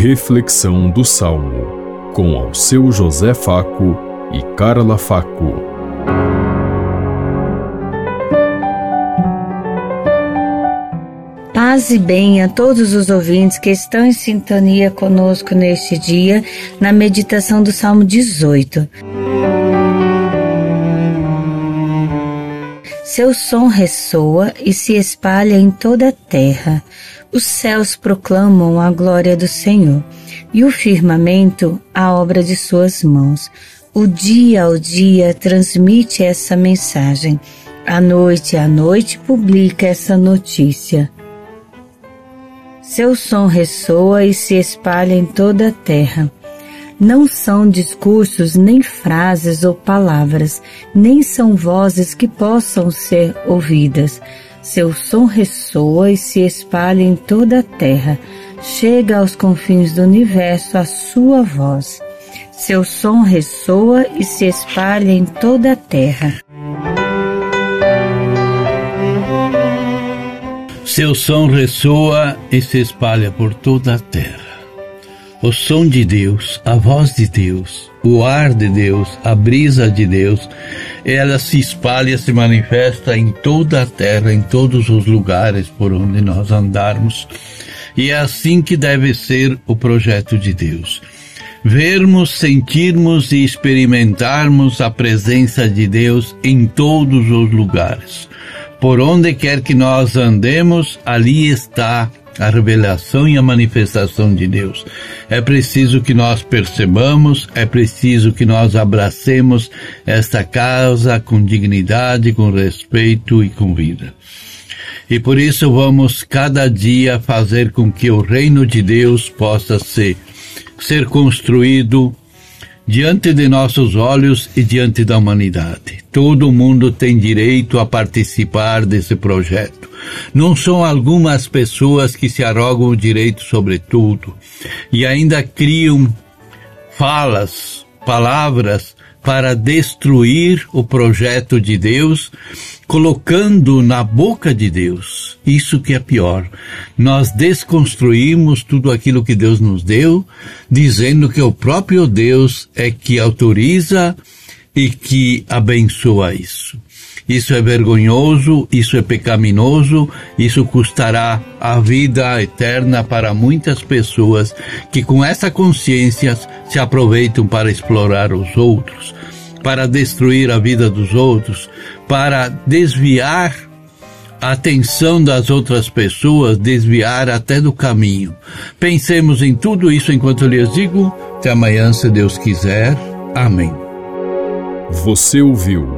Reflexão do Salmo, com ao seu José Faco e Carla Faco. Paz e bem a todos os ouvintes que estão em sintonia conosco neste dia, na meditação do Salmo 18. Seu som ressoa e se espalha em toda a terra. Os céus proclamam a glória do Senhor e o firmamento a obra de suas mãos. O dia ao dia transmite essa mensagem. A noite à noite publica essa notícia. Seu som ressoa e se espalha em toda a terra. Não são discursos, nem frases ou palavras, nem são vozes que possam ser ouvidas seu som ressoa e se espalha em toda a terra. Chega aos confins do universo a sua voz. Seu som ressoa e se espalha em toda a terra. Seu som ressoa e se espalha por toda a terra o som de Deus, a voz de Deus, o ar de Deus, a brisa de Deus, ela se espalha, se manifesta em toda a terra, em todos os lugares por onde nós andarmos. E é assim que deve ser o projeto de Deus. Vermos, sentirmos e experimentarmos a presença de Deus em todos os lugares. Por onde quer que nós andemos, ali está a revelação e a manifestação de Deus. É preciso que nós percebamos, é preciso que nós abracemos esta causa com dignidade, com respeito e com vida. E por isso vamos cada dia fazer com que o reino de Deus possa ser, ser construído diante de nossos olhos e diante da humanidade. Todo mundo tem direito a participar desse projeto. Não são algumas pessoas que se arrogam o direito sobre tudo e ainda criam falas, palavras para destruir o projeto de Deus, colocando na boca de Deus. Isso que é pior. Nós desconstruímos tudo aquilo que Deus nos deu, dizendo que o próprio Deus é que autoriza e que abençoa isso. Isso é vergonhoso, isso é pecaminoso, isso custará a vida eterna para muitas pessoas que com essa consciência se aproveitam para explorar os outros, para destruir a vida dos outros, para desviar a atenção das outras pessoas, desviar até do caminho. Pensemos em tudo isso enquanto eu lhes digo. Até amanhã, se Deus quiser. Amém. Você ouviu